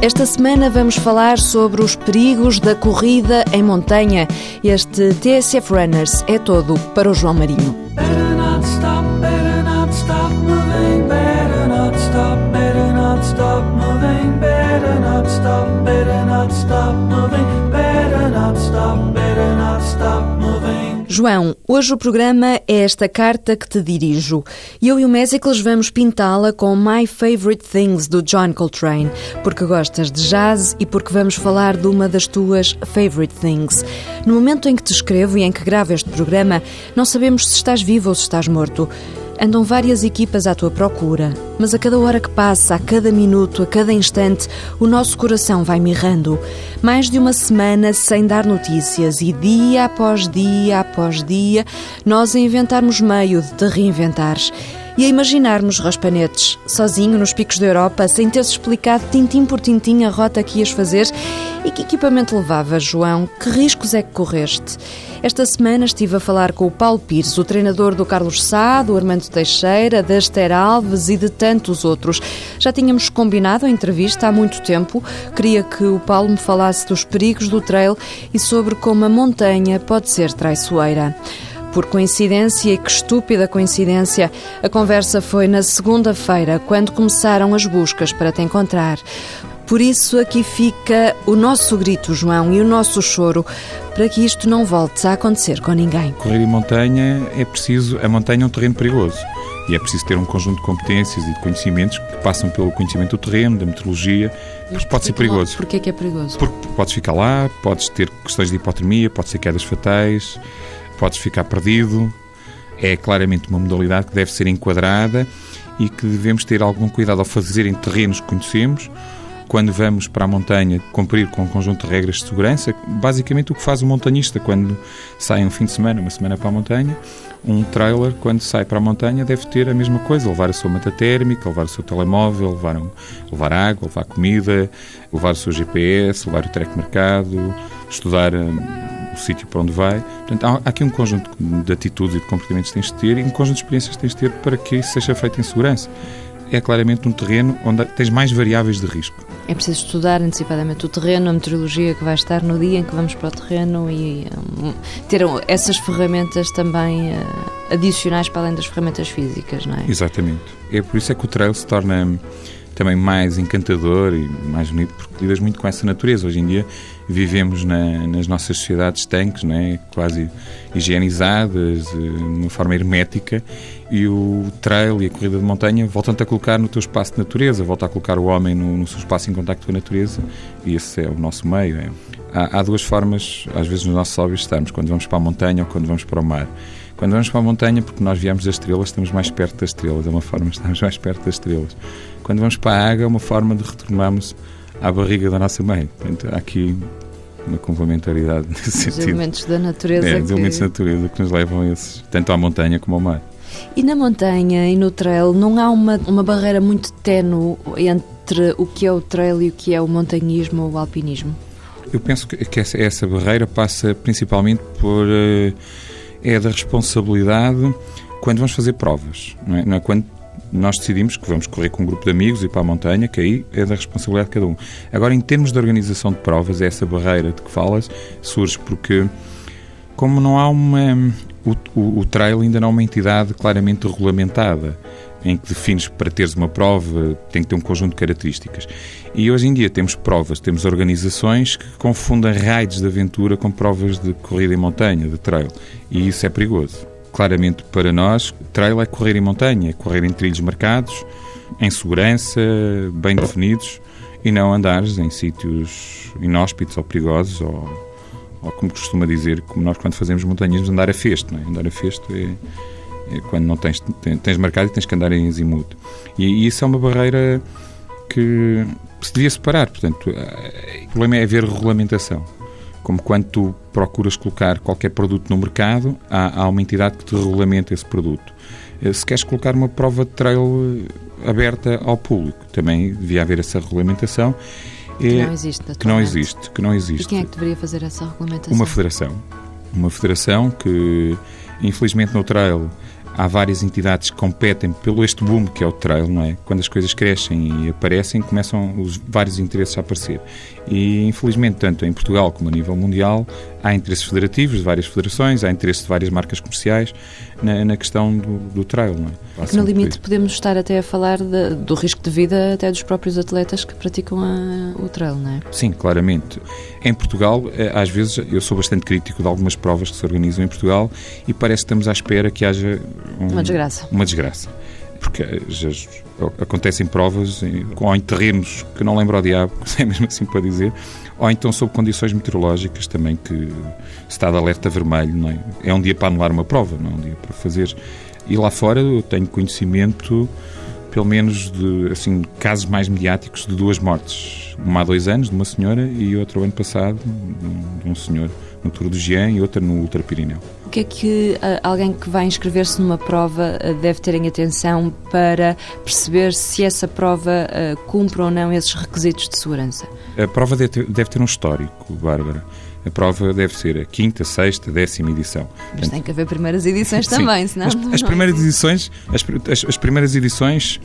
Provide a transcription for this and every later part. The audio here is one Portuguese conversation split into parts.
Esta semana vamos falar sobre os perigos da corrida em montanha. Este TSF Runners é todo para o João Marinho. Better not stop, João, hoje o programa é esta carta que te dirijo. Eu e o Mésicles vamos pintá-la com My Favorite Things do John Coltrane, porque gostas de jazz e porque vamos falar de uma das tuas favorite things. No momento em que te escrevo e em que gravo este programa, não sabemos se estás vivo ou se estás morto. Andam várias equipas à tua procura, mas a cada hora que passa, a cada minuto, a cada instante, o nosso coração vai mirrando. Mais de uma semana sem dar notícias e dia após dia após dia, nós a inventarmos meio de te reinventares e a imaginarmos raspanetes, sozinho nos picos da Europa, sem teres explicado tintim por tintim a rota que ias fazer e que equipamento levavas, João? Que riscos é que correste? Esta semana estive a falar com o Paulo Pires, o treinador do Carlos Sá, do Armando Teixeira, da Esther Alves e de tantos outros. Já tínhamos combinado a entrevista há muito tempo. Queria que o Paulo me falasse dos perigos do trail e sobre como a montanha pode ser traiçoeira. Por coincidência, e que estúpida coincidência, a conversa foi na segunda-feira, quando começaram as buscas para te encontrar. Por isso, aqui fica o nosso grito, João, e o nosso choro, para que isto não volte a acontecer com ninguém. Correr em montanha é preciso. A montanha é um terreno perigoso. E é preciso ter um conjunto de competências e de conhecimentos que passam pelo conhecimento do terreno, da meteorologia, porque pode ser perigoso. Porquê é que é perigoso? Porque podes ficar lá, podes ter questões de hipotermia, pode ser quedas fatais, podes ficar perdido. É claramente uma modalidade que deve ser enquadrada e que devemos ter algum cuidado ao fazer em terrenos que conhecemos, quando vamos para a montanha cumprir com um conjunto de regras de segurança, basicamente o que faz o montanhista quando sai um fim de semana, uma semana para a montanha, um trailer, quando sai para a montanha, deve ter a mesma coisa: levar a sua manta térmica, levar o seu telemóvel, levar, um, levar água, levar comida, levar o seu GPS, levar o track marcado, estudar um, o sítio para onde vai. Portanto, há aqui um conjunto de atitudes e de comportamentos que tens de ter e um conjunto de experiências que tens de ter para que isso seja feito em segurança é claramente um terreno onde tens mais variáveis de risco. É preciso estudar antecipadamente o terreno, a meteorologia que vai estar no dia em que vamos para o terreno e um, ter essas ferramentas também uh, adicionais para além das ferramentas físicas, não é? Exatamente. É por isso é que o trail se torna também mais encantador e mais bonito, porque lidas muito com essa natureza. Hoje em dia vivemos na, nas nossas sociedades tanques, né, quase higienizadas, eh, de uma forma hermética, e o trail e a corrida de montanha voltam-te a colocar no teu espaço de natureza, volta a colocar o homem no, no seu espaço em contacto com a natureza, e esse é o nosso meio. É. Há, há, duas formas, às vezes, nos nossos hobbies estarmos, quando vamos para a montanha ou quando vamos para o mar. Quando vamos para a montanha, porque nós viemos das estrelas, estamos mais perto das estrelas, é uma forma de estarmos mais perto das estrelas. Quando vamos para a água, é uma forma de retornarmos à barriga da nossa mãe. Portanto, há aqui uma complementaridade nesse Os sentido. Os elementos da natureza. É, os elementos da natureza que nos levam a esses, tanto à montanha como ao mar. E na montanha e no trail não há uma, uma barreira muito tenue entre o que é o trail e o que é o montanhismo ou o alpinismo? Eu penso que, que essa, essa, barreira passa principalmente por. Uh, é da responsabilidade quando vamos fazer provas. Não é? Não é quando nós decidimos que vamos correr com um grupo de amigos e para a montanha, que aí é da responsabilidade de cada um. Agora, em termos de organização de provas, essa barreira de que falas surge porque, como não há uma. O, o, o trail ainda não é uma entidade claramente regulamentada em que defines para teres uma prova tem que ter um conjunto de características. E hoje em dia temos provas, temos organizações que confundem raids de aventura com provas de corrida em montanha, de trail. E isso é perigoso claramente para nós, trail é correr em montanha, é correr em trilhos marcados, em segurança, bem definidos, e não andares em sítios inóspitos ou perigosos, ou, ou como costuma dizer, como nós quando fazemos montanhismo, andar a festo. Não é? Andar a festo é, é quando não tens, tens marcado e tens que andar em azimuth. E, e isso é uma barreira que se devia separar. Portanto, eh, o problema é haver regulamentação como quando tu procuras colocar qualquer produto no mercado, há, há uma entidade que te regulamenta esse produto. Eh, se queres colocar uma prova de trail eh, aberta ao público, também devia haver essa regulamentação. Que não existe, que não existe, que não existe. E quem é que deveria fazer essa regulamentação? Uma federação. Uma federação que, infelizmente, no trail há várias entidades que competem pelo este boom que é o trail, não é? Quando as coisas crescem e aparecem, começam os vários interesses a aparecer. E, infelizmente, tanto em Portugal como a nível mundial, há interesses federativos de várias federações, há interesses de várias marcas comerciais na, na questão do, do trail, não é? no limite podemos estar até a falar de, do risco de vida até dos próprios atletas que praticam a, o trail, não é? Sim, claramente. Em Portugal, eh, às vezes, eu sou bastante crítico de algumas provas que se organizam em Portugal e parece que estamos à espera que haja um, uma desgraça. Uma desgraça porque já acontecem provas ou em terrenos que não lembro ao diabo, é mesmo assim para dizer, ou então sob condições meteorológicas também que se está de alerta vermelho, não é? É um dia para anular uma prova, não é um dia para fazer. E lá fora eu tenho conhecimento, pelo menos de assim, casos mais mediáticos de duas mortes. Uma há dois anos, de uma senhora, e outra o ano passado, de um senhor no Tour do Jean e outra no Ultra Pirineu. O que é que uh, alguém que vai inscrever-se numa prova uh, deve ter em atenção para perceber se essa prova uh, cumpre ou não esses requisitos de segurança? A prova deve ter um histórico, Bárbara. A prova deve ser a quinta, sexta, décima edição. Mas Portanto, tem que haver primeiras edições também, senão. As, as primeiras edições, as, as, as primeiras edições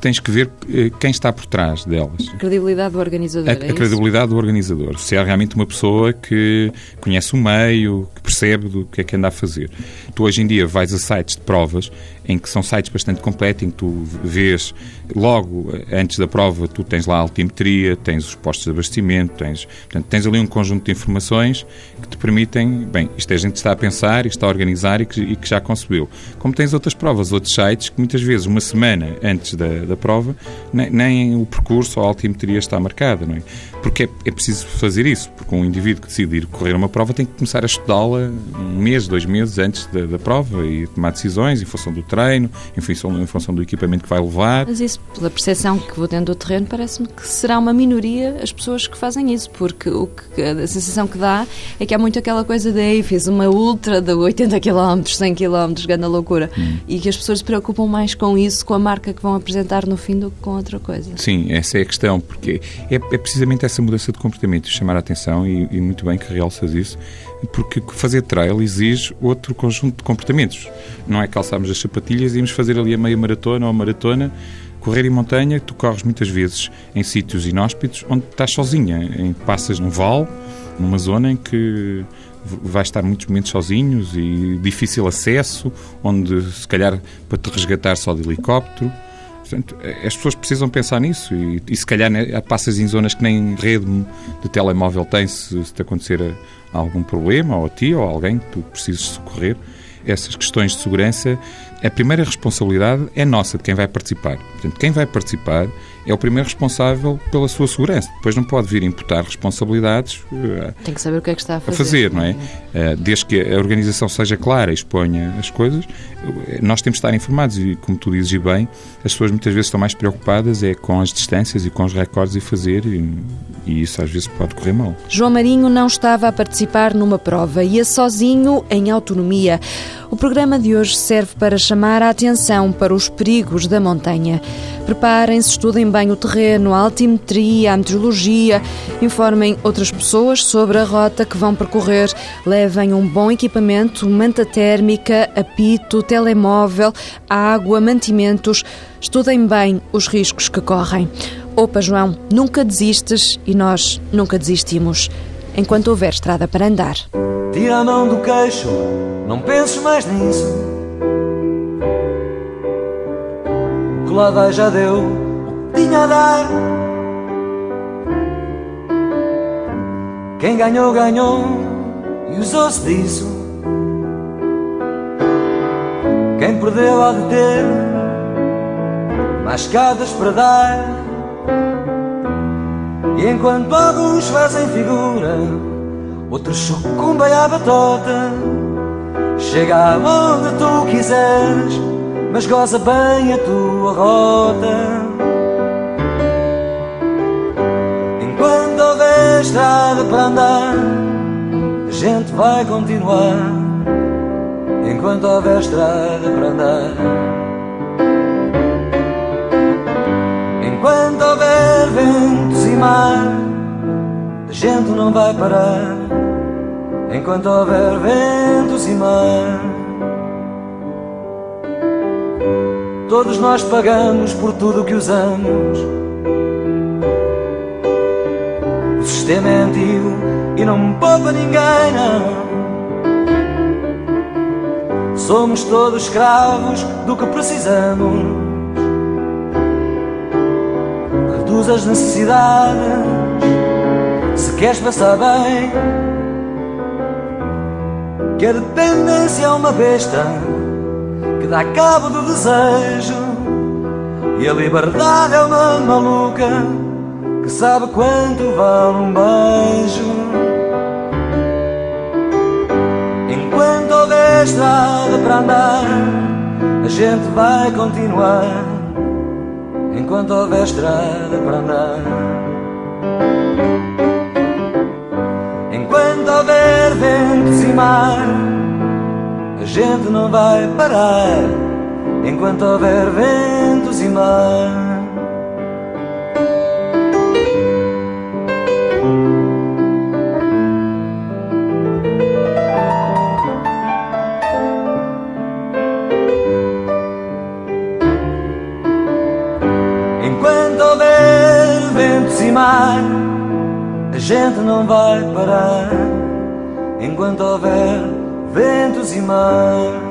tens que ver eh, quem está por trás delas. A credibilidade do organizador. A, é a credibilidade do organizador. Se é realmente uma pessoa que conhece o meio, que percebe do que é que anda a fazer. Tu hoje em dia vais a sites de provas em que são sites bastante completos, em que tu vês logo antes da prova, tu tens lá a altimetria, tens os postos de abastecimento, tens, portanto, tens ali um conjunto de informações que te permitem, bem, isto é gente que está a pensar, está a organizar e que, e que já concebeu. Como tens outras provas, outros sites que muitas vezes, uma semana antes da, da prova, nem, nem, o percurso ou a altimetria está marcada, não é? Porque é, é preciso fazer isso, porque um indivíduo que decide ir correr uma prova tem que começar a estudá-la um mês, dois meses antes da, da prova e tomar decisões em função do treino, em função, em função do equipamento que vai levar. Mas isso, pela percepção que vou tendo do terreno, parece-me que será uma minoria as pessoas que fazem isso, porque o que, a sensação que dá é que há muito aquela coisa de Ei, fiz uma ultra de 80 km, 100 km, grande loucura, hum. e que as pessoas se preocupam mais com isso, com a marca que vão apresentar no fim do que com outra coisa. Sim, essa é a questão, porque é, é precisamente essa mudança de comportamento, chamar a atenção, e, e muito bem que realças isso, porque fazer trail exige outro conjunto de comportamentos. Não é calçarmos as sapatilhas e irmos fazer ali a meia maratona ou maratona. Correr em montanha, tu corres muitas vezes em sítios inóspitos onde estás sozinha, em passas num vale, numa zona em que vais estar muitos momentos sozinhos e difícil acesso, onde se calhar para te resgatar só de helicóptero. Portanto, as pessoas precisam pensar nisso e, e se calhar né, passas em zonas que nem rede de telemóvel tem se, se te acontecer algum problema, ou a ti ou a alguém que tu precises socorrer. Essas questões de segurança, a primeira responsabilidade é nossa, de quem vai participar. Portanto, quem vai participar é o primeiro responsável pela sua segurança. Depois não pode vir imputar responsabilidades. Eh, Tem que saber o que é que está a fazer. A fazer, não é? Eh, desde que a organização seja clara e exponha as coisas, eh, nós temos de estar informados e, como tu dizes bem, as pessoas muitas vezes estão mais preocupadas é com as distâncias e com os recordes e fazer e, e isso às vezes pode correr mal. João Marinho não estava a participar numa prova, ia sozinho, em autonomia. O programa de hoje serve para chamar a atenção para os perigos da montanha. Preparem-se, estudem bem o terreno, a altimetria, a meteorologia, informem outras pessoas sobre a rota que vão percorrer, levem um bom equipamento, manta térmica, apito, telemóvel, água, mantimentos. Estudem bem os riscos que correm. Opa, João, nunca desistes e nós nunca desistimos, enquanto houver estrada para andar. Tira a mão do queixo, não penses mais nisso. O que lá vai já deu o que tinha a dar. Quem ganhou, ganhou e usou-se disso. Quem perdeu, há de ter mais escadas para dar. E enquanto alguns fazem figura Outros chucumbem a batota Chega aonde tu quiseres Mas goza bem a tua rota. Enquanto houver estrada para andar A gente vai continuar. Enquanto houver estrada para andar ventos e mar a gente não vai parar enquanto houver ventos e mar. Todos nós pagamos por tudo que usamos. O sistema é antigo e não poupa ninguém, não. Somos todos escravos do que precisamos. Reduz as necessidades se queres passar bem. Que a dependência é uma besta que dá cabo do desejo. E a liberdade é uma maluca que sabe quanto vale um beijo. Enquanto houver estrada para andar, a gente vai continuar. Enquanto houver estrada para andar. Enquanto houver ventos e mar a gente não vai parar enquanto houver ventos e mar. Ventos e mar, a gente não vai parar enquanto houver ventos e mar.